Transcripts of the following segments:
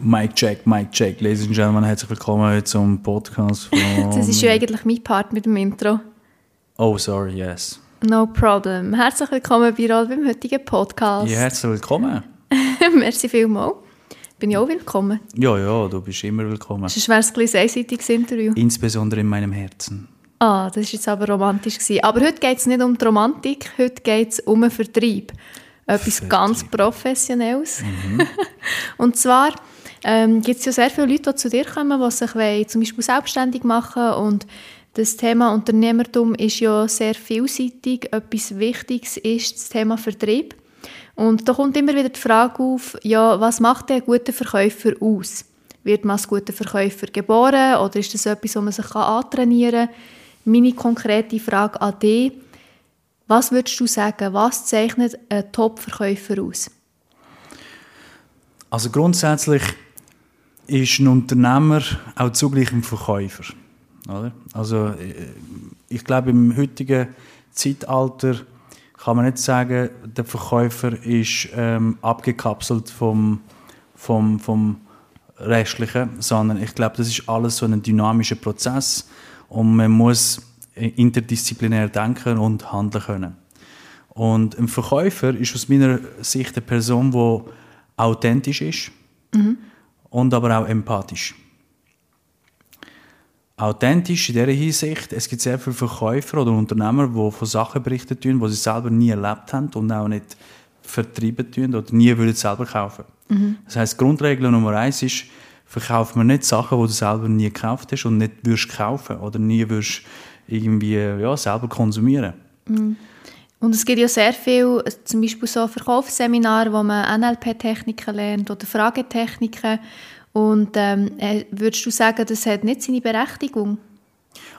Mic check, Mic check. Ladies and Gentlemen, herzlich willkommen zum Podcast von... Das ist ja eigentlich mein Part mit dem Intro. Oh, sorry, yes. No problem. Herzlich willkommen bei Roll beim heutigen Podcast. Ja, herzlich willkommen. Merci vielmals. Bin ich auch willkommen? Ja, ja, du bist immer willkommen. Sonst wäre es ein einseitiges Interview. Insbesondere in meinem Herzen. Ah, das war jetzt aber romantisch. Gewesen. Aber heute geht es nicht um die Romantik, heute geht es um einen Vertrieb. Etwas Vertrieb. ganz Professionelles. Mhm. Und zwar ähm, gibt es ja sehr viele Leute, die zu dir kommen, die sich wollen, zum Beispiel selbstständig machen und das Thema Unternehmertum ist ja sehr vielseitig. Etwas Wichtiges ist das Thema Vertrieb. Und da kommt immer wieder die Frage auf, ja, was macht der gute Verkäufer aus? Wird man als guter Verkäufer geboren oder ist das etwas, was man sich antrainieren kann? Meine konkrete Frage an dich, was würdest du sagen, was zeichnet einen Top-Verkäufer aus? Also grundsätzlich ist ein Unternehmer auch zugleich ein Verkäufer. Oder? Also äh, ich glaube, im heutigen Zeitalter kann man nicht sagen, der Verkäufer ist ähm, abgekapselt vom, vom, vom Restlichen, sondern ich glaube, das ist alles so ein dynamischer Prozess und man muss interdisziplinär denken und handeln können. Und ein Verkäufer ist aus meiner Sicht eine Person, die authentisch ist und aber auch empathisch. Authentisch in dieser Hinsicht, es gibt sehr viele Verkäufer oder Unternehmer, die von Sachen berichten, tun, die sie selber nie erlebt haben und auch nicht vertrieben tun oder nie würden selber kaufen. Das heißt, Grundregel Nummer eins ist, verkauft man nicht Sachen, die du selber nie gekauft hast und nicht würdest kaufen oder nie würdest irgendwie ja, selber konsumieren. Und es gibt ja sehr viel, zum Beispiel so Verkaufsseminare, wo man NLP-Techniken lernt oder Fragetechniken. Und ähm, äh, würdest du sagen, das hat nicht seine Berechtigung?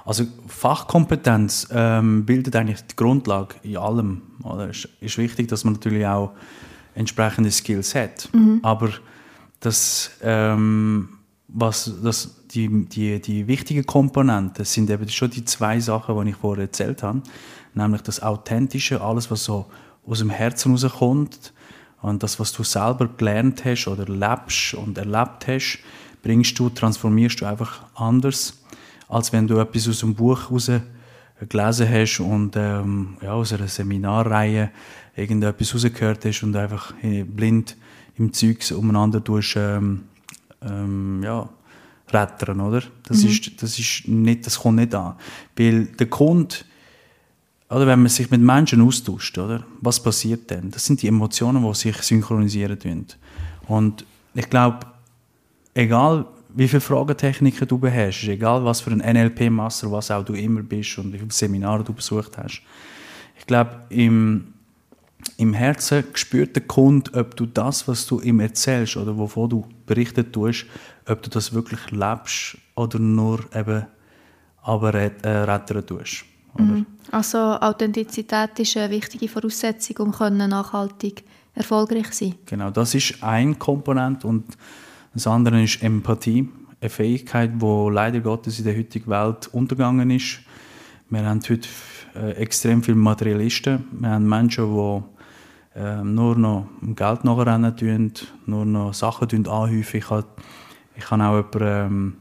Also Fachkompetenz ähm, bildet eigentlich die Grundlage in allem. Oder? Es ist wichtig, dass man natürlich auch entsprechende Skills hat. Aber das, ähm, was, das, die, die, die wichtigen Komponenten sind eben schon die zwei Sachen, die ich vorher erzählt habe. Nämlich das Authentische, alles, was so aus dem Herzen rauskommt und das, was du selber gelernt hast oder lebst und erlebt hast, bringst du, transformierst du einfach anders, als wenn du etwas aus einem Buch raus gelesen hast und ähm, ja, aus einer Seminarreihe irgendetwas rausgehört hast und einfach äh, blind im Zeugs umeinander tust, ähm, ähm, ja, rettern, oder? Das, ist, das, ist nicht, das kommt nicht an. Weil der Kunde, oder wenn man sich mit Menschen austauscht, oder? Was passiert denn? Das sind die Emotionen, die sich synchronisieren tun. Und ich glaube, egal wie viele Fragetechniken du beherrschst, egal was für ein NLP-Master, was auch du immer bist und wie viele Seminare du besucht hast, ich glaube, im, im Herzen spürt der Kunde, ob du das, was du ihm erzählst oder wovon du berichtet tust, ob du das wirklich lebst oder nur eben aber äh, tust. Oder? Also Authentizität ist eine wichtige Voraussetzung, um können nachhaltig erfolgreich zu sein. Genau, das ist ein Komponent und das andere ist Empathie, eine Fähigkeit, die leider Gottes in der heutigen Welt untergegangen ist. Wir haben heute äh, extrem viele Materialisten. Wir haben Menschen, die äh, nur noch Geld nachrennen tun, nur noch Sachen anhäufen. Ich habe ich habe auch jemanden ähm,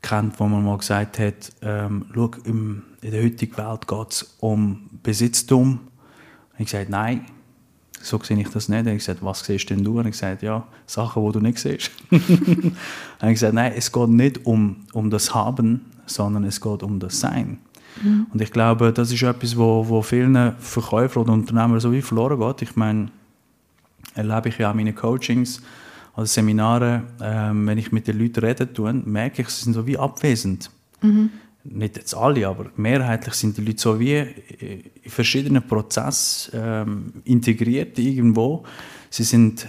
kennt, wo man mal gesagt hat, ähm, schau, im, in der heutigen Welt geht es um Besitztum. Ich gesagt, nein, so sehe ich das nicht. Hat gesagt, was siehst denn du? Und ich gesagt, ja, Sachen, die du nicht siehst. und ich gesagt, nein, es geht nicht um, um das Haben, sondern es geht um das Sein. Und ich glaube, das ist etwas, wo, wo vielen Verkäufern oder Unternehmern so wie verloren geht. Ich meine, erlebe ich ja auch meine Coachings oder Seminare, ähm, wenn ich mit den Leuten rede, tue, merke ich, sie sind so wie abwesend. Nicht jetzt alle, aber mehrheitlich sind die Leute so wie in verschiedenen Prozessen ähm, integriert irgendwo. Sie sind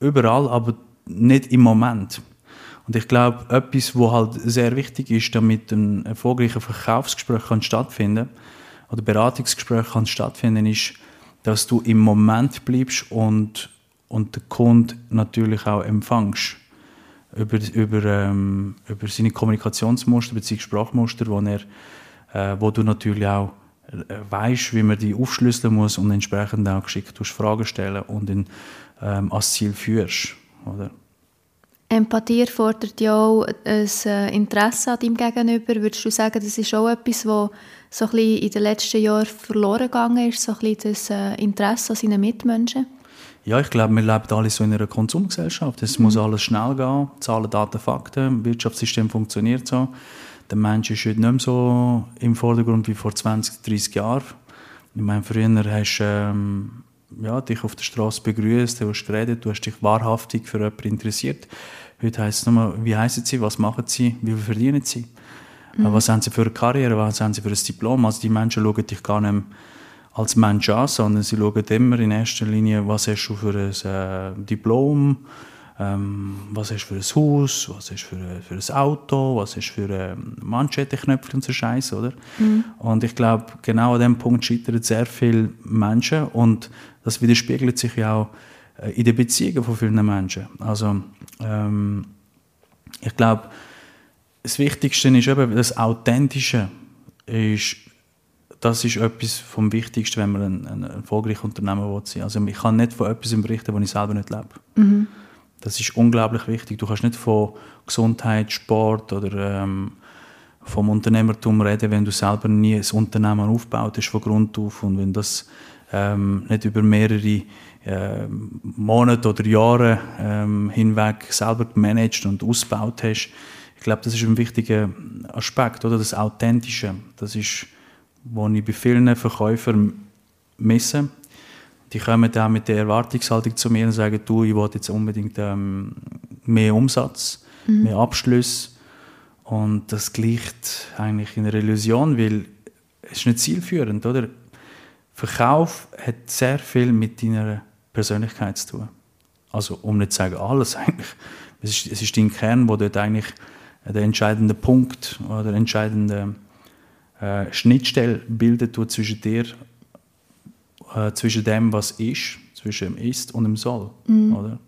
überall, aber nicht im Moment. Und ich glaube, etwas, was halt sehr wichtig ist, damit ein erfolgreicher Verkaufsgespräch kann stattfinden oder Beratungsgespräch kann stattfinden, ist, dass du im Moment bleibst und, und den Kunden natürlich auch empfängst. Über, über, ähm, über seine Kommunikationsmuster bzw. Sprachmuster, wo, er, äh, wo du natürlich auch äh, weißt, wie man die aufschlüsseln muss und entsprechend auch geschickt Fragen stellen und ihn ähm, ans Ziel führst. Oder? Empathie erfordert ja auch ein äh, Interesse an deinem Gegenüber. Würdest du sagen, das ist auch etwas, was so ein bisschen in den letzten Jahren verloren gegangen ist, so ein bisschen das äh, Interesse an seinen Mitmenschen? Ja, ich glaube, wir leben alle so in einer Konsumgesellschaft. Es mhm. muss alles schnell gehen. Zahlen, Daten, Fakten. Das Wirtschaftssystem funktioniert so. Der Mensch ist heute nicht mehr so im Vordergrund wie vor 20, 30 Jahren. Ich meine, früher hast du ähm, ja, dich auf der Straße begrüßt, du hast geredet, du hast dich wahrhaftig für jemanden interessiert. Heute heisst es nur, wie heißen sie, was machen sie, wie viel verdienen sie, mhm. was haben sie für eine Karriere, was haben sie für ein Diplom. Also die Menschen schauen dich gar nicht mehr als Mensch an, sondern sie schauen immer in erster Linie, was hast du für ein äh, Diplom, ähm, was hast du für ein Haus, was hast du für, für ein Auto, was hast du für ähm, Manschettenknöpfe und so Scheiß, oder? Mhm. Und ich glaube, genau an dem Punkt scheitern sehr viele Menschen und das widerspiegelt sich ja auch äh, in den Beziehungen von vielen Menschen. Also ähm, ich glaube, das Wichtigste ist eben das Authentische ist das ist etwas vom Wichtigsten, wenn man ein, ein erfolgreicher Unternehmer will sein. Also ich kann nicht von etwas berichten, wo ich selber nicht lebe. Mhm. Das ist unglaublich wichtig. Du kannst nicht von Gesundheit, Sport oder ähm, vom Unternehmertum reden, wenn du selber nie ein Unternehmen aufgebaut hast von Grund auf und wenn das ähm, nicht über mehrere äh, Monate oder Jahre ähm, hinweg selber gemanagt und ausgebaut hast. Ich glaube, das ist ein wichtiger Aspekt, oder das Authentische. Das ist, was ich bei vielen Verkäufern misse. Die kommen dann mit der Erwartungshaltung zu mir und sagen, du, ich will jetzt unbedingt ähm, mehr Umsatz, mhm. mehr Abschluss. Und das gleicht eigentlich in einer Illusion, weil es ist nicht zielführend, oder? Verkauf hat sehr viel mit deiner Persönlichkeit zu tun. Also, um nicht zu sagen alles eigentlich. Es ist, es ist dein Kern, wo dort eigentlich der entscheidende Punkt oder der entscheidende äh, Schnittstelle bildet zwischen dir äh, zwischen dem, was ist, zwischen dem Ist und dem Soll. Mhm. Oder?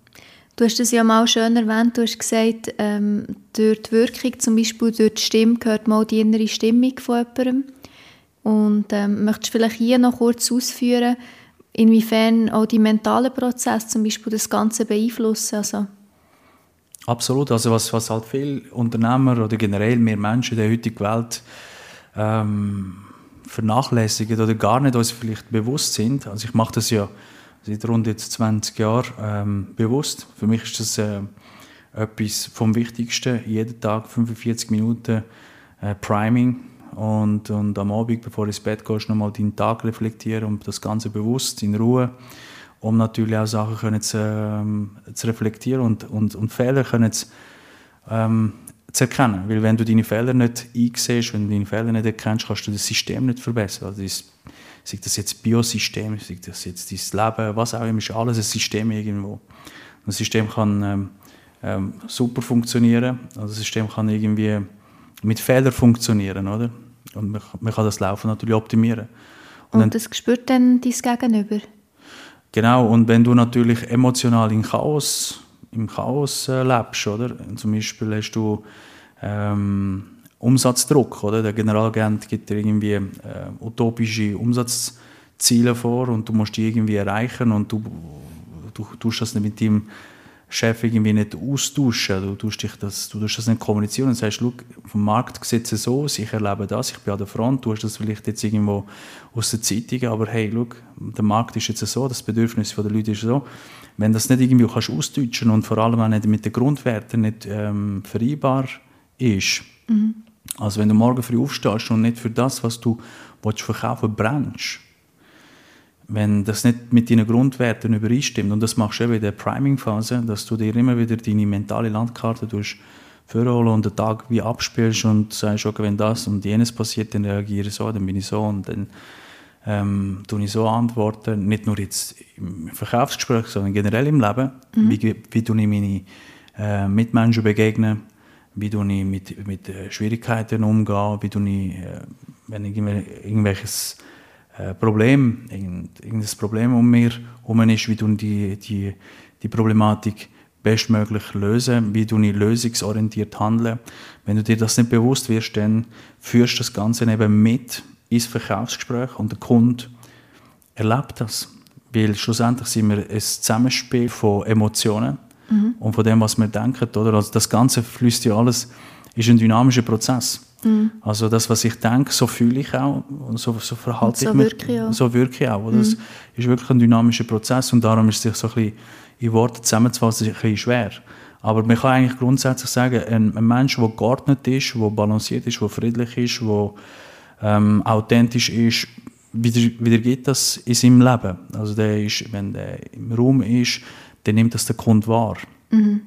Du hast es ja mal schön erwähnt, du hast gesagt, ähm, durch die Wirkung, zum Beispiel durch die Stimme, gehört mal die innere Stimmung von jemandem. Und ähm, möchtest du vielleicht hier noch kurz ausführen, inwiefern auch die mentalen Prozesse zum Beispiel das Ganze beeinflussen? Also Absolut, also was, was halt viele Unternehmer oder generell mehr Menschen in der heutigen Welt ähm, vernachlässigen oder gar nicht uns vielleicht bewusst sind. Also ich mache das ja seit rund jetzt 20 Jahren ähm, bewusst. Für mich ist das äh, etwas vom Wichtigsten. Jeden Tag 45 Minuten äh, Priming und, und am Abend, bevor du ins Bett gehst, nochmal deinen Tag reflektieren und das Ganze bewusst, in Ruhe, um natürlich auch Sachen können zu, ähm, zu reflektieren und, und, und Fehler können zu, ähm, zu erkennen. Weil wenn du deine Fehler nicht einsiehst, wenn du deine Fehler nicht erkennst, kannst du das System nicht verbessern. Also das, sei das jetzt Biosystem, sei das jetzt dein Leben, was auch immer, ist alles ein System irgendwo. Das System kann ähm, ähm, super funktionieren, also das System kann irgendwie mit Fehlern funktionieren, oder? Und man, man kann das Laufen natürlich optimieren. Und, und dann, das spürt dann dein Gegenüber? Genau, und wenn du natürlich emotional in Chaos im Chaos äh, lebst, oder? Zum Beispiel hast du ähm, Umsatzdruck, oder? Der Generalagent gibt dir irgendwie äh, utopische Umsatzziele vor und du musst die irgendwie erreichen und du, du tust das nicht mit deinem Chef irgendwie nicht austauschen, du tust, dich das, du tust das nicht kommunizieren und sagst, schau, vom Markt sieht es so ich erlebe das, ich bin an der Front, du hast das vielleicht jetzt irgendwo aus der Zeitung, aber hey, schau, der Markt ist jetzt so, das Bedürfnis der Leute ist so, wenn das nicht irgendwie kannst ausdeutschen und vor allem auch nicht mit den Grundwerten nicht ähm, vereinbar ist, mhm. also wenn du morgen früh aufstehst und nicht für das, was du willst verkaufen brennst, wenn das nicht mit deinen Grundwerten übereinstimmt, und das machst du eben in der Priming-Phase, dass du dir immer wieder deine mentale Landkarte vorholen und den Tag wie abspielst und sagst, okay, wenn das und jenes passiert, dann reagiere ich so, dann bin ich so und dann ähm, tue ich so antworten, nicht nur jetzt im Verkaufsgespräch, sondern generell im Leben, mhm. wie, wie tue ich meine äh, Mitmenschen begegnen, wie tue ich mit, mit äh, Schwierigkeiten umgehe, wie tue ich, äh, wenn ich irgendwelches äh, Problem, irgendein Problem um mir herum ist, wie ich die, die, die Problematik bestmöglich lösen, wie du ich lösungsorientiert handeln. Wenn du dir das nicht bewusst wirst, dann führst du das Ganze eben mit ins Verkaufsgespräch und der Kunde erlebt das. Weil schlussendlich sind wir ein Zusammenspiel von Emotionen mhm. und von dem, was wir denken. Oder? Also das Ganze fließt ja alles, ist ein dynamischer Prozess. Mhm. Also das, was ich denke, so fühle ich auch und so, so verhalte und so ich mich. Auch. So wirke ich auch. Oder? Mhm. Das ist wirklich ein dynamischer Prozess und darum ist es sich so ein bisschen in Worte zusammenzufassen ein bisschen schwer. Aber man kann eigentlich grundsätzlich sagen, ein, ein Mensch, der geordnet ist, der balanciert ist, der friedlich ist, der ähm, authentisch ist, wieder, wieder geht das in seinem Leben. Also der ist, wenn der im Raum ist, dann nimmt das der Kunde wahr. Mhm.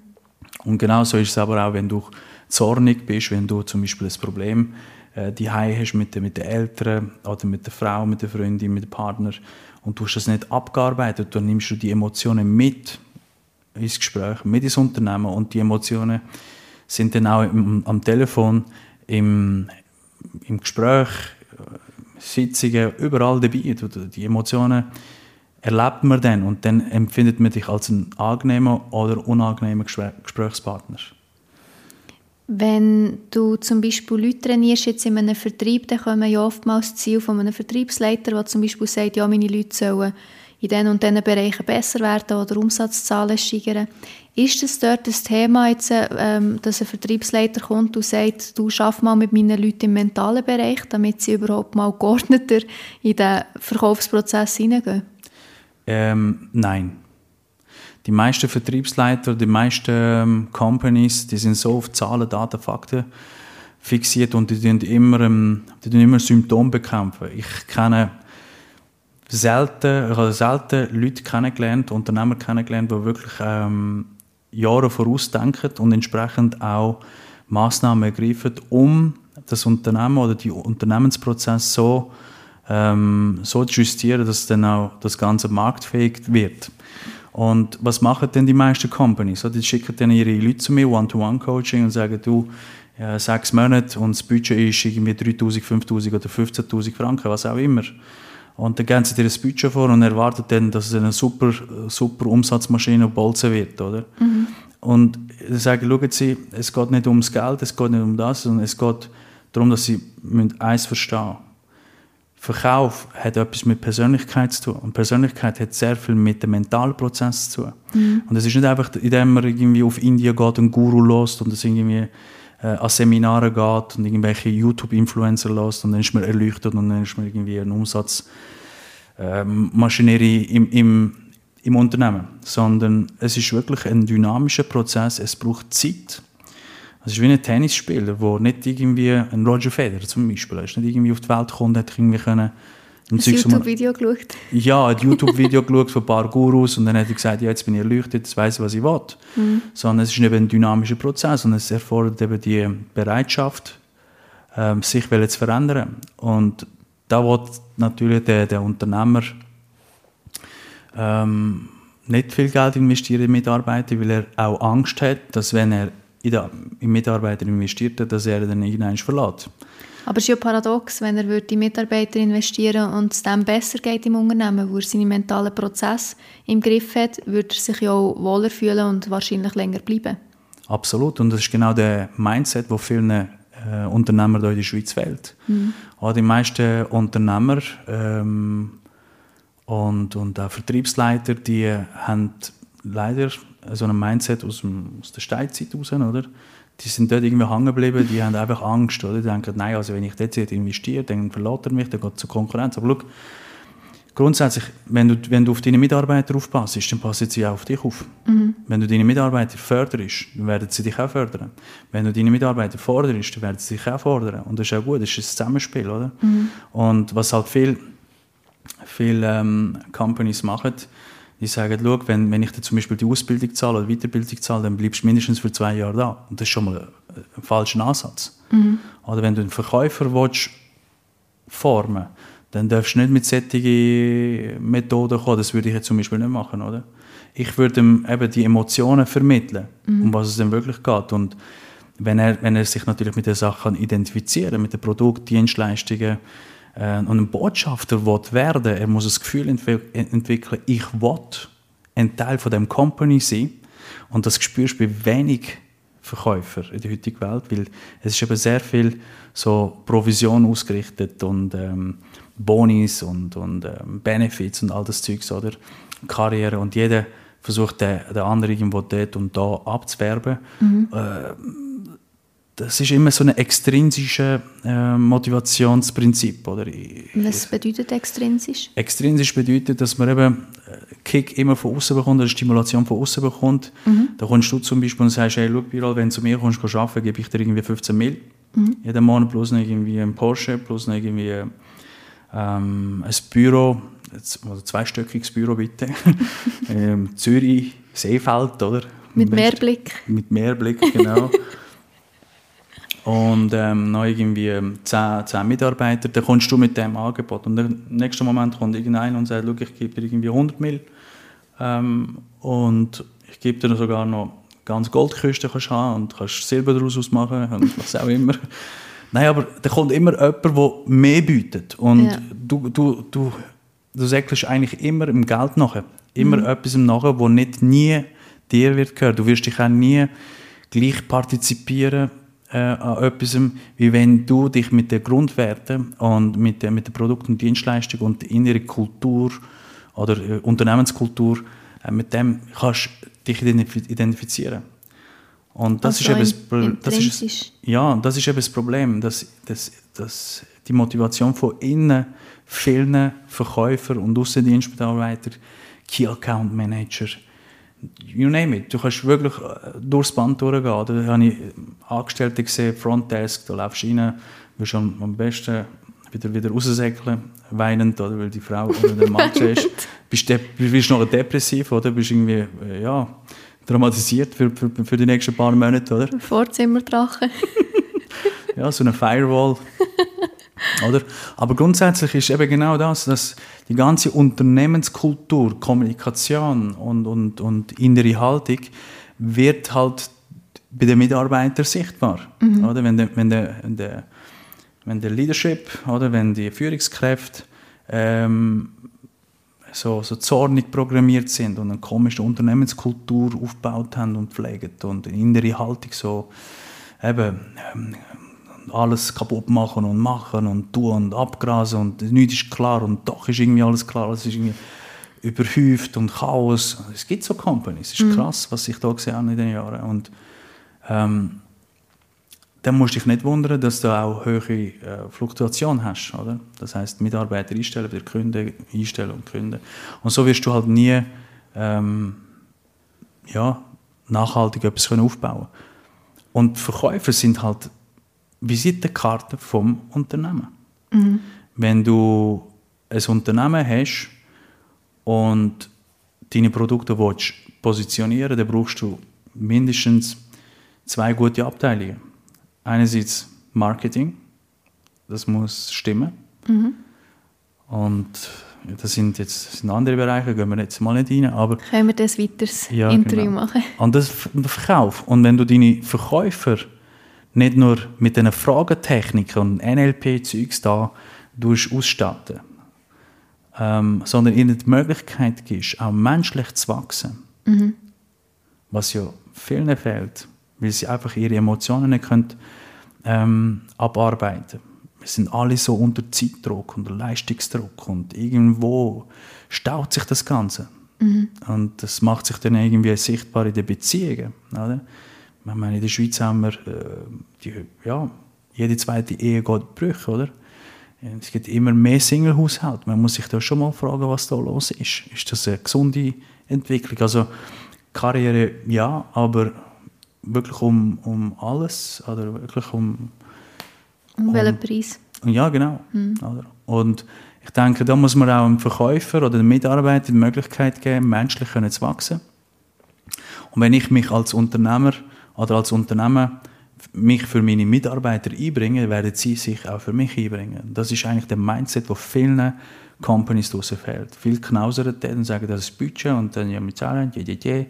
Und genauso ist es aber auch, wenn du zornig bist, wenn du zum Beispiel ein Problem äh, die hast mit, mit den Eltern oder mit der Frau, mit der Freundin, mit dem Partner und du hast das nicht abgearbeitet, dann nimmst du die Emotionen mit ins Gespräch, mit ins Unternehmen und die Emotionen sind dann auch im, am Telefon, im, im Gespräch, Sitzungen, überall dabei. Die Emotionen erlebt man dann und dann empfindet man dich als ein angenehmer oder unangenehmer Gesprächspartner. Wenn du zum Beispiel Leute trainierst jetzt in einem Vertrieb, dann kommen ja oftmals Ziel von einem Vertriebsleiter, der zum Beispiel sagt, ja, meine Leute sollen in diesen und diesen Bereichen besser werden oder Umsatzzahlen steigern. Ist es dort das Thema, jetzt, ähm, dass ein Vertriebsleiter kommt und sagt, du schaff mal mit meinen Leuten im mentalen Bereich, damit sie überhaupt mal geordneter in den Verkaufsprozess hineingehen? Ähm, nein. Die meisten Vertriebsleiter, die meisten ähm, Companies, die sind so auf Zahlen, Daten, Fakten fixiert und die tun immer, ähm, die immer Symptome bekämpfen. Ich kenne selten, ich habe selten Leute kennengelernt, Unternehmer kennengelernt, die wirklich ähm, Jahre vorausdenken und entsprechend auch Maßnahmen ergreifen, um das Unternehmen oder die Unternehmensprozess so, ähm, so zu justieren, dass dann auch das Ganze marktfähig wird. Und was machen denn die meisten Companies? Die schicken dann ihre Leute zu mir, One-to-One-Coaching, und sagen, du, ja, sechs Monate und das Budget ist irgendwie 3'000, 5'000 oder 15'000 Franken, was auch immer. Und dann geben sie dir ein Budget vor und erwarten dann, dass es eine super, super Umsatzmaschine bolzen wird, oder? Mhm. Und ich sage, schauen Sie, es geht nicht ums Geld, es geht nicht um das, sondern es geht darum, dass Sie eins verstehen Verkauf hat etwas mit Persönlichkeit zu tun. Und Persönlichkeit hat sehr viel mit dem mentalen Prozess zu tun. Mhm. Und es ist nicht einfach, indem man irgendwie auf Indien geht und Guru lost und es irgendwie äh, an Seminare geht und irgendwelche YouTube-Influencer lässt und dann ist man erleuchtet und dann ist man irgendwie eine Umsatzmaschinerie ähm, im, im, im Unternehmen. Sondern es ist wirklich ein dynamischer Prozess, es braucht Zeit. Es ist wie ein Tennisspieler, der nicht irgendwie, ein Roger Federer zum Beispiel, ist nicht irgendwie auf die Welt gekommen, hat irgendwie können ein YouTube-Video geschaut? Ja, ein YouTube-Video geschaut von ein paar Gurus und dann hat er gesagt, ja, jetzt bin ich erleuchtet, jetzt weiß ich, was ich will. Mhm. Sondern es ist eben ein dynamischer Prozess und es erfordert eben die Bereitschaft, ähm, sich zu verändern. Und da wird natürlich der, der Unternehmer ähm, nicht viel Geld investieren in Mitarbeiter, weil er auch Angst hat, dass wenn er in, den Mitarbeiter investiert, dass er dann irgendwann verlässt. Aber es ist ja paradox, wenn er in Mitarbeiter investieren und es dem besser geht im Unternehmen, wo er seine mentalen Prozesse im Griff hat, würde er sich ja auch wohler fühlen und wahrscheinlich länger bleiben. Absolut. Und das ist genau der Mindset, wo vielen äh, Unternehmer hier in der Schweiz fehlt. Mhm. Auch die meisten Unternehmer ähm, und, und auch Vertriebsleiter, die haben leider so ein Mindset aus, dem, aus der Steinzeit raus, oder? Die sind dort irgendwie hängen geblieben, die haben einfach Angst, oder? Die denken, nein, also wenn ich dort investiere, dann verlässt er mich, dann geht es zur Konkurrenz. Aber schau, grundsätzlich, wenn du, wenn du auf deine Mitarbeiter aufpasst, dann passen sie auch auf dich auf. Mhm. Wenn du deine Mitarbeiter förderst, dann werden sie dich auch fördern. Wenn du deine Mitarbeiter forderst, dann werden sie dich auch fordern. Und das ist auch gut, das ist ein Zusammenspiel, oder? Mhm. Und was halt viele viel, ähm, Companies machen, die sagen, schau, wenn, wenn ich dir zum Beispiel die Ausbildung zahle oder Weiterbildung zahle, dann bleibst du mindestens für zwei Jahre da. Und das ist schon mal ein, ein falscher Ansatz. Mhm. Oder wenn du einen Verkäufer willst, formen dann darfst du nicht mit solchen Methoden kommen. Das würde ich jetzt zum Beispiel nicht machen, oder? Ich würde ihm eben die Emotionen vermitteln, mhm. um was es denn wirklich geht. Und wenn er, wenn er sich natürlich mit den Sachen identifizieren mit den Produkten, Dienstleistungen, äh, und ein Botschafter will werden, er muss das Gefühl entwi entwickeln, ich will ein Teil von dem Company sein. Und das spürst du bei wenig Verkäufer in der heutigen Welt, weil es ist eben sehr viel so Provision ausgerichtet und ähm, Bonis und, und ähm, Benefits und all das Zeugs, oder? Karriere und jeder versucht der, der andere irgendwo dort und da abzuwerben. Mhm. Äh, das ist immer so ein extrinsisches äh, Motivationsprinzip. Oder? Was bedeutet extrinsisch? Extrinsisch bedeutet, dass man eben äh, Kick immer von außen bekommt, eine Stimulation von außen bekommt. Mhm. Da kommst du zum Beispiel und sagst, hey, schau, wenn du zu mir kommst, kannst arbeiten, gebe ich dir irgendwie 15 Mil. Mhm. Jeden Monat plus noch irgendwie ein Porsche, plus noch irgendwie ähm, ein Büro, also zweistöckiges Büro bitte. ähm, Zürich, Seefeld, oder? Mit Mehrblick. Mit Mehrblick, genau. und ähm, noch irgendwie 10, 10 Mitarbeiter, dann kommst du mit dem Angebot. Und im nächsten Moment kommt irgendeiner und sagt, ich gebe dir irgendwie 100 Mil ähm, und ich gebe dir sogar noch ganz Goldküste kannst haben und kannst Silber daraus machen und was auch immer. Nein, aber da kommt immer jemand, der mehr bietet. Und ja. du, du, du, du säckelst eigentlich immer im Geld nachher. Immer mhm. etwas nachher, wo nicht nie dir wird gehören. Du wirst dich auch nie gleich partizipieren äh, an etwas, wie wenn du dich mit den Grundwerten und mit, der, mit den Produkt- und Dienstleistung und der inneren Kultur oder äh, Unternehmenskultur, äh, mit dem kannst dich identifizieren. Und das also ist eben das, das ist, ja, das ist eben das Problem, dass, dass, dass die Motivation von innen vielen Verkäufer und Außendienstmitarbeiter, Key Account Manager, you name it. Du kannst wirklich äh, durchs Band durchgehen. Da habe ich Angestellte gesehen, Frontdesk, da läufst du rein, wirst am, am besten wieder, wieder raussäckeln, weinend, oder, weil die Frau oder der Mann ist. bist, du bist noch depressiv, oder? Bist irgendwie, äh, ja, dramatisiert für, für, für die nächsten paar Monate, oder? Vorzimmerdrache. ja, so eine Firewall. oder? Aber grundsätzlich ist eben genau das, dass die ganze Unternehmenskultur, Kommunikation und, und, und innere Haltung wird halt bei den Mitarbeitern sichtbar. Mhm. Oder? Wenn, der, wenn, der, der, wenn der Leadership, oder? wenn die Führungskräfte ähm, so, so zornig programmiert sind und eine komische Unternehmenskultur aufgebaut haben und pflegen und eine innere Haltung so eben ähm, alles kaputt machen und machen und tun und abgrasen und nichts ist klar und doch ist irgendwie alles klar, es ist irgendwie überhäuft und Chaos. Es gibt so Companies, es ist mhm. krass, was ich da gesehen habe in den Jahren und ähm, dann musst du dich nicht wundern, dass du auch hohe äh, Fluktuation hast, oder? Das heißt, Mitarbeiter einstellen, wieder Kunden einstellen und Kunden. Und so wirst du halt nie ähm, ja, nachhaltig etwas können aufbauen Und Verkäufer sind halt Visitenkarten vom Unternehmen. Mhm. Wenn du ein Unternehmen hast und deine Produkte willst positionieren, dann brauchst du mindestens zwei gute Abteilungen einerseits Marketing, das muss stimmen. Mhm. Und das sind jetzt sind andere Bereiche, gehen wir jetzt mal nicht rein. Aber Können wir das weiteres ja, Interview genau. machen? Und das Verkauf. Und wenn du deine Verkäufer nicht nur mit diesen Fragetechniken und NLP-Zeugs da ausstatten, ähm, sondern ihnen die Möglichkeit gibst, auch menschlich zu wachsen, mhm. was ja vielen fehlt weil sie einfach ihre Emotionen nicht können, ähm, abarbeiten Wir sind alle so unter Zeitdruck, unter Leistungsdruck und irgendwo staut sich das Ganze. Mhm. Und das macht sich dann irgendwie sichtbar in den Beziehungen. Oder? Ich meine, in der Schweiz haben wir, äh, die, ja, jede zweite Ehe geht Brüche, oder? Es gibt immer mehr Single-Haushalte. Man muss sich da schon mal fragen, was da los ist. Ist das eine gesunde Entwicklung? Also Karriere ja, aber wirklich um, um alles oder wirklich um... Um, um welchen Preis? Ja, genau. Mhm. Und ich denke, da muss man auch dem Verkäufer oder dem Mitarbeiter die Möglichkeit geben, menschlich zu wachsen. Und wenn ich mich als Unternehmer oder als Unternehmen mich für meine Mitarbeiter einbringe, werden sie sich auch für mich einbringen. Das ist eigentlich der Mindset, der vielen Companies draussen fehlt. Viele knausern und sagen, das ist Budget und dann ja, wir zahlen, je, je, je.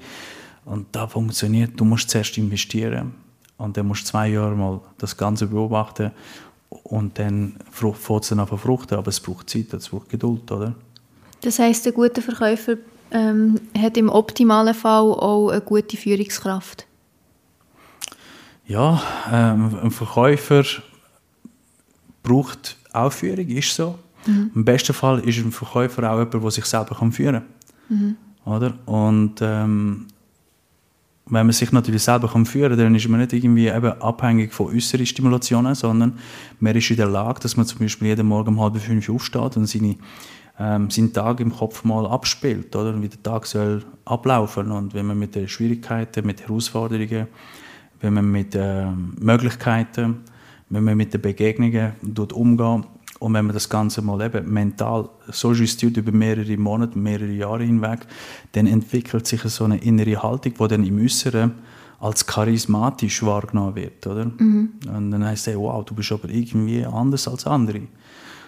Und da funktioniert, du musst zuerst investieren und dann musst du zwei Jahre mal das Ganze beobachten und dann fängt es dann an fruchten, aber es braucht Zeit, es braucht Geduld, oder? Das heißt, ein guter Verkäufer ähm, hat im optimalen Fall auch eine gute Führungskraft? Ja, ähm, ein Verkäufer braucht auch Führung, ist so. Mhm. Im besten Fall ist ein Verkäufer auch jemand, der sich selber führen kann. Mhm. Oder? Und ähm, wenn man sich natürlich selber kann führen kann, dann ist man nicht irgendwie eben abhängig von äußeren Stimulationen, sondern man ist in der Lage, dass man zum Beispiel jeden Morgen um halb fünf aufsteht und seine, ähm, seinen Tag im Kopf mal abspielt, oder? wie der Tag soll ablaufen und wenn man mit den Schwierigkeiten, mit Herausforderungen, wenn man mit äh, Möglichkeiten, wenn man mit den Begegnungen umgeht und wenn man das Ganze mal eben mental so justiert über mehrere Monate, mehrere Jahre hinweg, dann entwickelt sich so eine innere Haltung, die dann im Äußeren als charismatisch wahrgenommen wird. Oder? Mhm. Und dann heißt es, wow, du bist aber irgendwie anders als andere.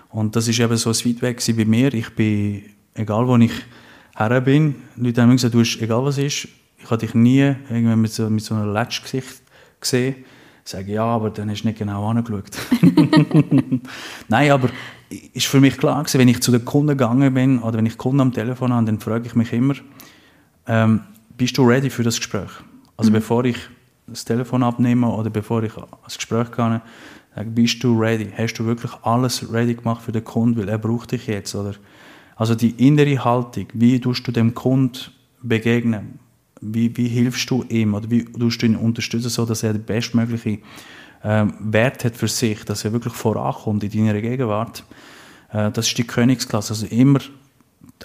Und das ist eben so ein Feedback bei mir. Ich bin, egal wo ich her bin, Leute haben gesagt, du bist, egal was ist, ich habe dich nie irgendwie mit so, mit so einem Letschgesicht gesehen sage ja, aber dann hast du nicht genau angeschaut. Nein, aber ist für mich klar gewesen, wenn ich zu den Kunden gegangen bin oder wenn ich Kunden am Telefon habe, dann frage ich mich immer, ähm, bist du ready für das Gespräch? Also mhm. bevor ich das Telefon abnehme oder bevor ich ans Gespräch gehe, sage, bist du ready? Hast du wirklich alles ready gemacht für den Kunden, weil er braucht dich jetzt? Oder? Also die innere Haltung, wie tust du dem Kunden begegnen? Wie, wie hilfst du ihm oder wie tust du ihn unterstützen, so dass er den bestmöglichen äh, Wert hat für sich, dass er wirklich vorankommt in deiner Gegenwart. Äh, das ist die Königsklasse. Also immer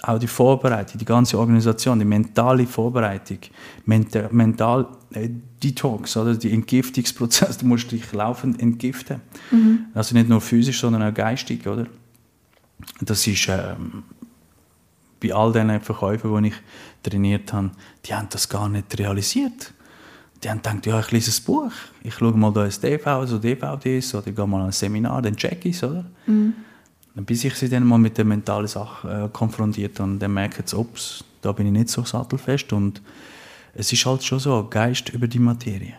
auch die Vorbereitung, die ganze Organisation, die mentale Vorbereitung, mental, mental äh, Detox oder die Entgiftungsprozess, du musst dich laufend entgiften. Mhm. Also nicht nur physisch, sondern auch geistig, oder? Das ist ähm, bei all diesen Verkäufen, die ich trainiert habe, die haben das gar nicht realisiert. Die haben gedacht, ja, ich lese ein Buch, ich schaue mal da ein TV, also DVDs, oder ich gehe mal an ein Seminar, dann check ich es, oder? Mhm. Bis ich sie dann mal mit der mentalen Sache äh, konfrontiert habe, dann merke ich, ups, da bin ich nicht so sattelfest und es ist halt schon so, Geist über die Materie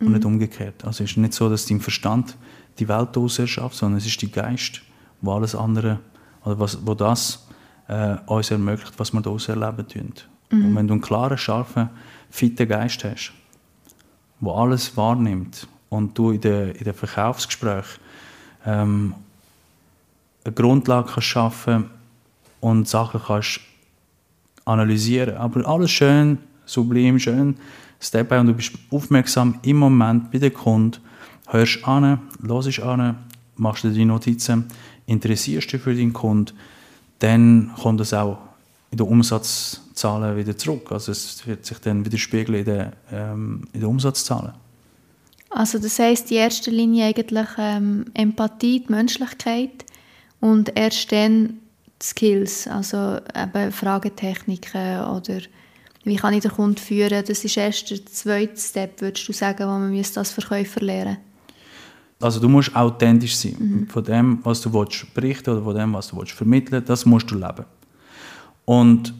mhm. und nicht umgekehrt. Also es ist nicht so, dass dein Verstand die Welt erschafft, sondern es ist die Geist, wo alles andere, oder was, wo das äh, uns ermöglicht, was wir daraus erleben tun. Mhm. Und wenn du einen klaren, scharfen, fitten Geist hast, der alles wahrnimmt und du in den, in den Verkaufsgesprächen ähm, eine Grundlage kannst schaffen und Sachen kannst analysieren. Aber alles schön, sublim, schön, Step by und du bist aufmerksam im Moment bei den Kunden, hörst an, hörst an, machst dir die Notizen, interessierst dich für deinen Kunden, dann kommt es auch in den Umsatzzahlen wieder zurück. Also es wird sich dann wieder spiegeln in den, ähm, in den Umsatzzahlen. Also das heißt in erster Linie eigentlich ähm, Empathie, die Menschlichkeit und erst dann die Skills, also eben Fragetechniken oder wie kann ich den Kunden führen, das ist erst der zweite Step, würdest du sagen, wo man als Verkäufer lernen also du musst authentisch sein. Mhm. Von dem, was du willst berichten oder von dem, was du willst vermitteln, das musst du leben. Und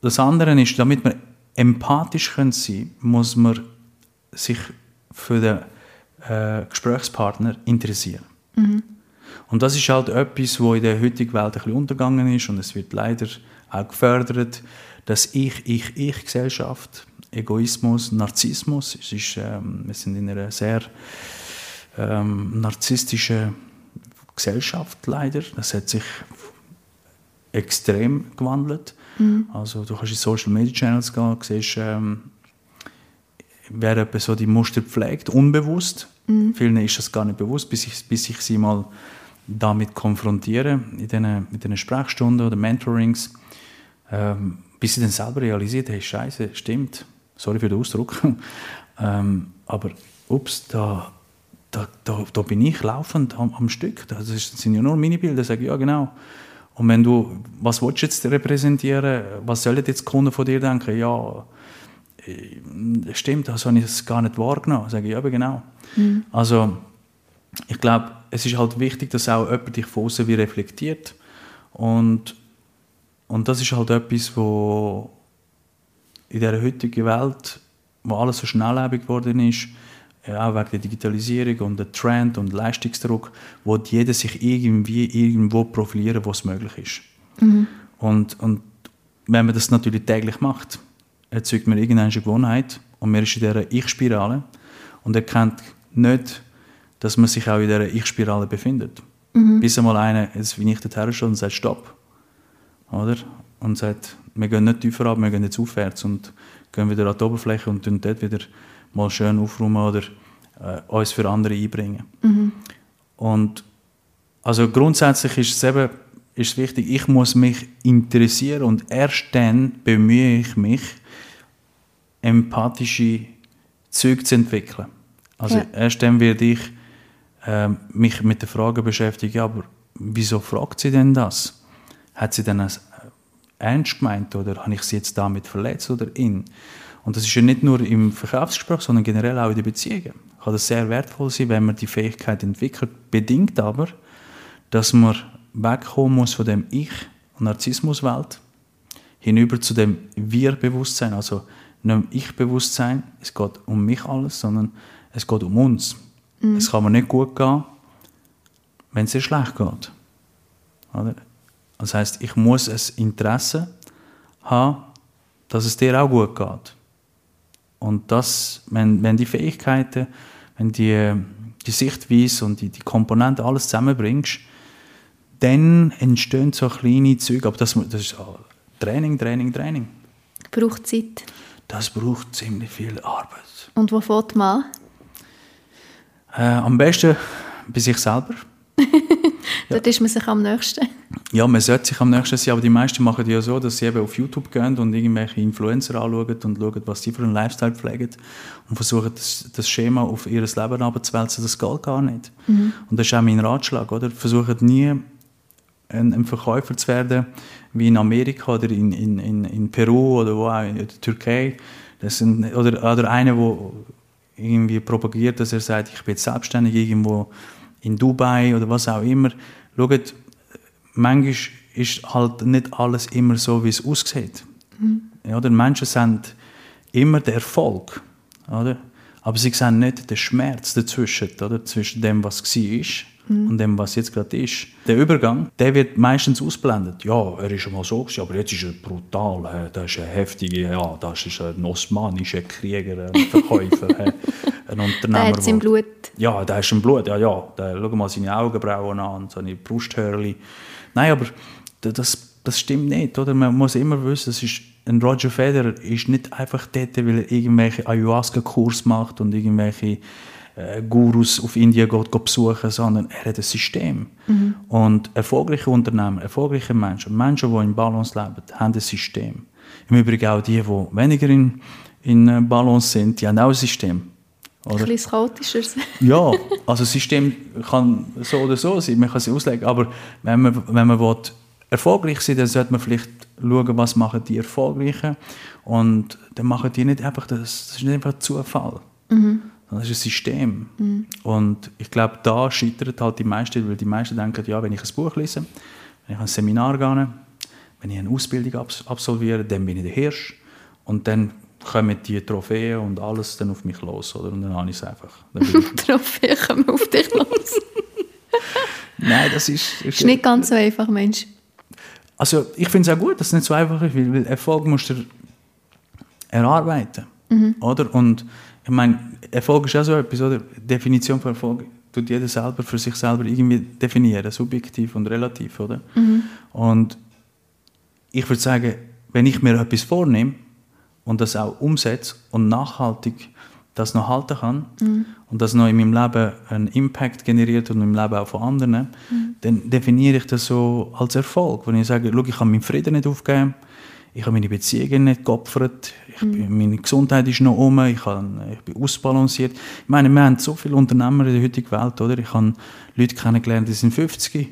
das andere ist, damit wir empathisch sein können, muss man sich für den äh, Gesprächspartner interessieren. Mhm. Und das ist halt etwas, was in der heutigen Welt ein bisschen untergegangen ist und es wird leider auch gefördert, dass Ich, Ich, Ich-Gesellschaft, Egoismus, Narzissmus, es ist, ähm, wir sind in einer sehr ähm, narzisstische Gesellschaft leider. Das hat sich extrem gewandelt. Mhm. Also du kannst in Social Media Channels gehen, siehst, ähm, wer so die Muster pflegt, unbewusst. Mhm. Vielen ist das gar nicht bewusst, bis ich, bis ich sie mal damit konfrontiere in diesen, in diesen Sprechstunden oder Mentorings, ähm, bis sie dann selber realisiert, hey, Scheiße, stimmt, sorry für den Ausdruck, ähm, aber ups, da da, da, da bin ich laufend am, am Stück. Das sind ja nur meine Bilder. Sage ich, ja, genau. Und wenn du, was willst du jetzt repräsentieren? Was sollen jetzt die Kunden von dir denken? Ja, äh, stimmt, das habe ich gar nicht wahrgenommen. Sage ich, ja, aber genau. Mhm. Also, ich glaube, es ist halt wichtig, dass auch jemand dich von außen wie reflektiert. Und, und das ist halt etwas, wo in dieser heutigen Welt, wo alles so schnelllebig geworden ist, auch wegen der Digitalisierung und der Trend und Leistungsdruck, wo jeder sich irgendwie irgendwo profilieren, wo es möglich ist. Mhm. Und, und wenn man das natürlich täglich macht, erzeugt man irgendeine Gewohnheit und man ist in dieser Ich-Spirale und erkennt nicht, dass man sich auch in dieser Ich-Spirale befindet. Mhm. Bis einmal einer, jetzt wie ich dorthin schon und sagt Stopp. Oder? Und sagt, wir gehen nicht tiefer ab, wir gehen jetzt aufwärts und gehen wieder an die Oberfläche und tun dort wieder mal schön aufräumen oder äh, uns für andere einbringen. Mhm. Und also grundsätzlich ist es eben ist wichtig, ich muss mich interessieren und erst dann bemühe ich mich, empathische Züge zu entwickeln. Also ja. erst dann werde ich äh, mich mit der Frage beschäftigen, aber wieso fragt sie denn das? Hat sie denn das ernst gemeint oder habe ich sie jetzt damit verletzt oder ihn? Und das ist ja nicht nur im Verkaufsgespräch, sondern generell auch in den Beziehungen. Kann das sehr wertvoll sein, wenn man die Fähigkeit entwickelt, bedingt aber, dass man wegkommen muss von dem Ich- und Narzissmuswelt hinüber zu dem Wir-Bewusstsein, also nicht Ich-Bewusstsein, es geht um mich alles, sondern es geht um uns. Mhm. Es kann mir nicht gut gehen, wenn es dir schlecht geht. Oder? Das heißt, ich muss ein Interesse haben, dass es dir auch gut geht. Und das, wenn, wenn die Fähigkeiten, wenn die, die Sichtweise und die, die Komponenten alles zusammenbringst, dann entstehen so kleine Züge. Aber das, das ist Training, Training, Training. Braucht Zeit. Das braucht ziemlich viel Arbeit. Und wo fängt man an? Äh, am besten bei sich selber. Dort ja. ist man sich am nächsten. Ja, man sollte sich am nächsten sein, aber die meisten machen ja so, dass sie eben auf YouTube gehen und irgendwelche Influencer anschauen und schauen, was sie für einen Lifestyle pflegen und versuchen, das, das Schema auf ihr Leben abzuwälzen. Das geht gar nicht. Mhm. Und das ist auch mein Ratschlag, oder? Versucht nie ein, ein, Verkäufer zu werden, wie in Amerika oder in, in, in, in Peru oder wo auch, in der Türkei. Das sind, oder, oder einer, der irgendwie propagiert, dass er sagt, ich bin selbstständig irgendwo in Dubai oder was auch immer. Schaut, manchmal ist halt nicht alles immer so, wie es aussieht. Mhm. Ja, die Menschen sehen immer den Erfolg, oder? aber sie sehen nicht den Schmerz dazwischen, oder? zwischen dem, was war mhm. und dem, was jetzt gerade ist. Der Übergang, der wird meistens ausblendet. Ja, er ist mal so aber jetzt ist er brutal. Das ist ein heftiger, ja, das ist ein osmanischer Krieger, ein Verkäufer, ein Unternehmer. Der hat im Blut. Ja, der ist im Blut, ja, ja. Der, schau mal seine Augenbrauen an, seine Brusthörli. Nein, aber das, das stimmt nicht, oder? Man muss immer wissen, das ist ein Roger Federer ist nicht einfach dort, weil er irgendwelche Ayahuasca-Kurs macht und irgendwelche äh, Gurus auf Indien geht, geht besuchen, sondern er hat ein System. Mhm. Und erfolgreiche Unternehmer, erfolgreiche Menschen, Menschen, die in Balance leben, haben ein System. Im Übrigen auch die, die weniger in, in äh, Balance sind, die haben auch ein System. Oder? Ein bisschen chaotischer. ja, also das System kann so oder so sein, man kann es auslegen, aber wenn man, wenn man will, erfolgreich sein dann sollte man vielleicht schauen, was machen die Erfolgreichen und dann machen die nicht einfach, das, das ist nicht einfach Zufall. Mhm. Das ist ein System. Mhm. Und ich glaube, da scheitert halt die meisten, weil die meisten denken, ja, wenn ich ein Buch lese, wenn ich ein Seminar gehe, wenn ich eine Ausbildung absolviere, dann bin ich der Hirsch. Und dann kommen die Trophäen und alles dann auf mich los. Oder? Und dann habe ich es einfach. Trophäen kommen auf dich los? Nein, das ist... Das ist nicht ganz so einfach, Mensch. Also ich finde es auch gut, dass es nicht so einfach ist, weil Erfolg musst du erarbeiten. Mhm. Oder? Und ich meine, Erfolg ist auch so etwas, oder? Die Definition von Erfolg tut jeder selber für sich selber irgendwie definieren, subjektiv und relativ, oder? Mhm. Und ich würde sagen, wenn ich mir etwas vornehme und das auch umsetze und nachhaltig das noch halten kann mhm. und das noch in meinem Leben einen Impact generiert und im Leben auch von anderen, mhm. dann definiere ich das so als Erfolg. Wenn ich sage, schau, ich kann meinen Frieden nicht aufgeben, ich habe meine Beziehungen nicht geopfert, mhm. bin, meine Gesundheit ist noch um, ich, habe, ich bin ausbalanciert. Ich meine, wir haben so viele Unternehmer in der heutigen Welt, oder? Ich habe Leute kennengelernt, die sind 50,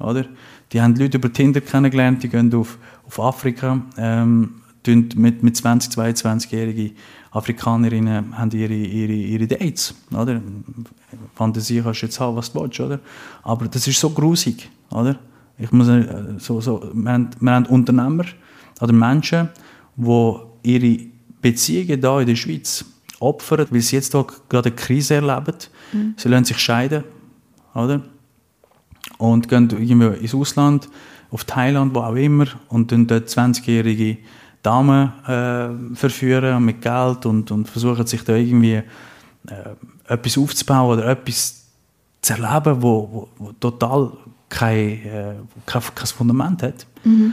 oder? Die haben Leute über Tinder kennengelernt, die gehen auf, auf Afrika, ähm, mit, mit 20, 22-jährigen Afrikanerinnen haben ihre, ihre, ihre Dates, oder? Fantasie kannst du jetzt haben, was du willst, oder? Aber das ist so grusig, oder? Ich muss, äh, so, so, wir, haben, wir haben Unternehmer, oder Menschen, die ihre Beziehungen hier in der Schweiz opfern, weil sie jetzt hier gerade eine Krise erleben. Mhm. Sie lassen sich scheiden, oder? Und gehen irgendwie ins Ausland, auf Thailand, wo auch immer, und dann dort 20-jährige Damen äh, verführen mit Geld und, und versuchen sich da irgendwie äh, etwas aufzubauen oder etwas zu erleben, wo, wo, wo total kein, äh, kein, kein Fundament hat. Mhm.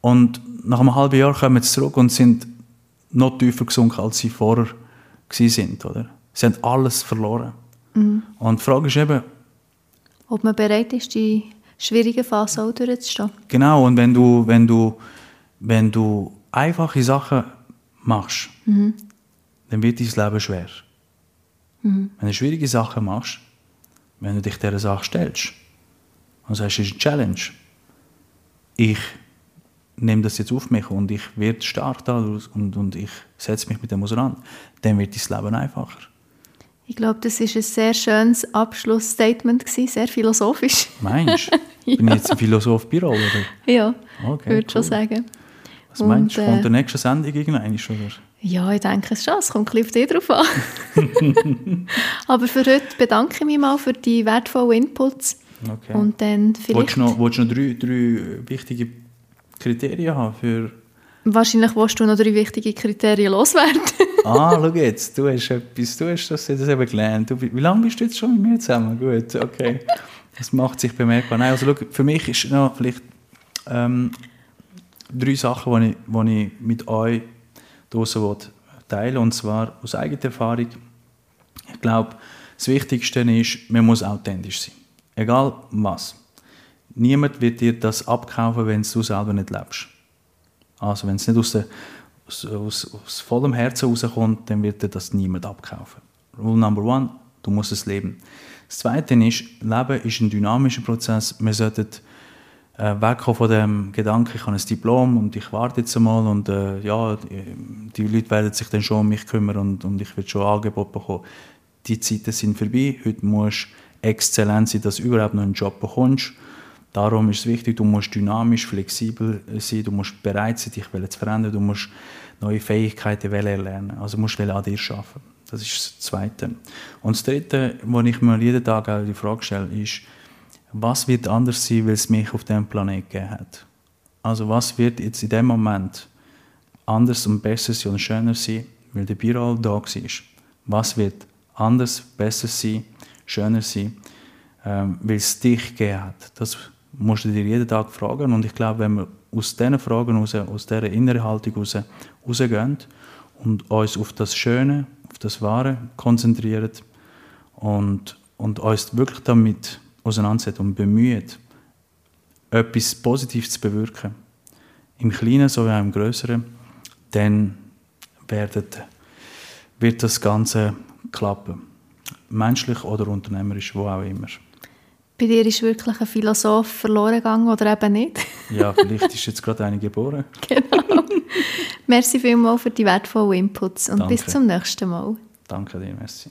Und nach einem halben Jahr kommen sie zurück und sind noch tiefer gesunken, als sie vorher sind, oder? Sie haben alles verloren. Mhm. Und die Frage ist eben, ob man bereit ist, die schwierigen Phasen auch durchzustehen. Genau, und wenn du, wenn du, wenn du einfache Sachen machst, mhm. dann wird dein Leben schwer. Mhm. Wenn du schwierige Sachen machst, wenn du dich dieser Sache stellst und sagst, es ist eine Challenge, ich nehme das jetzt auf mich und ich werde stark daraus und, und ich setze mich mit dem auseinander, dann wird dein Leben einfacher. Ich glaube, das ist ein sehr schönes Abschlussstatement sehr philosophisch. Meinst du? ja. Bin ich jetzt ein Philosoph Büro, oder? Ja, okay, würde cool. schon sagen. Was meinst du, äh, kommt der nächste Sendung irgendwann schon? Ja, ich denke es schon. Es kommt ein bisschen drauf an. Aber für heute bedanke ich mich mal für die wertvollen Inputs. Okay. Und dann vielleicht... Wolltest du noch, willst du noch drei, drei wichtige Kriterien haben für... Wahrscheinlich willst du noch drei wichtige Kriterien loswerden. ah, schau jetzt, du hast etwas, du hast das jetzt eben gelernt. Du, wie lange bist du jetzt schon mit mir zusammen? Gut, okay. Das macht sich bemerkbar. Nein, also schau, für mich ist noch vielleicht ähm, drei Sachen, die ich, die ich mit euch draussen teilen Und zwar aus eigener Erfahrung. Ich glaube, das Wichtigste ist, man muss authentisch sein. Egal was. Niemand wird dir das abkaufen, wenn du selber nicht lebst. Also wenn es nicht aus, der, aus, aus, aus vollem Herzen rauskommt, dann wird dir das niemand abkaufen. Rule number one, du musst es leben. Das Zweite ist, Leben ist ein dynamischer Prozess. Wir sollten äh, wegkommen von dem Gedanken, ich habe ein Diplom und ich warte jetzt einmal und äh, ja, die Leute werden sich dann schon um mich kümmern und, und ich werde schon Angebot bekommen. Die Zeiten sind vorbei. Heute musst du exzellent sein, dass du überhaupt noch einen Job bekommst. Darum ist es wichtig, du musst dynamisch, flexibel sein, du musst bereit sein, dich zu verändern, du musst neue Fähigkeiten erlernen, also musst du an dir arbeiten. Das ist das Zweite. Und das Dritte, was ich mir jeden Tag die Frage stelle, ist, was wird anders sein, weil es mich auf diesem Planeten gegeben hat? Also was wird jetzt in dem Moment anders und besser sein und schöner sein, weil der Büro da war? Was wird anders, besser sein, schöner sein, ähm, weil es dich gegeben hat? Das musst du dir jeden Tag fragen und ich glaube, wenn wir aus diesen Fragen raus, aus dieser inneren Haltung raus, rausgehen und uns auf das Schöne, auf das Wahre konzentrieren und, und uns wirklich damit auseinandersetzt und bemüht, etwas Positives zu bewirken, im Kleinen sowie auch im Größeren, dann wird, wird das Ganze klappen. Menschlich oder unternehmerisch, wo auch immer. Bei dir ist wirklich ein Philosoph verloren gegangen oder eben nicht? ja, vielleicht ist jetzt gerade eine geboren. genau. Merci vielmals für die wertvollen Inputs und Danke. bis zum nächsten Mal. Danke dir, merci.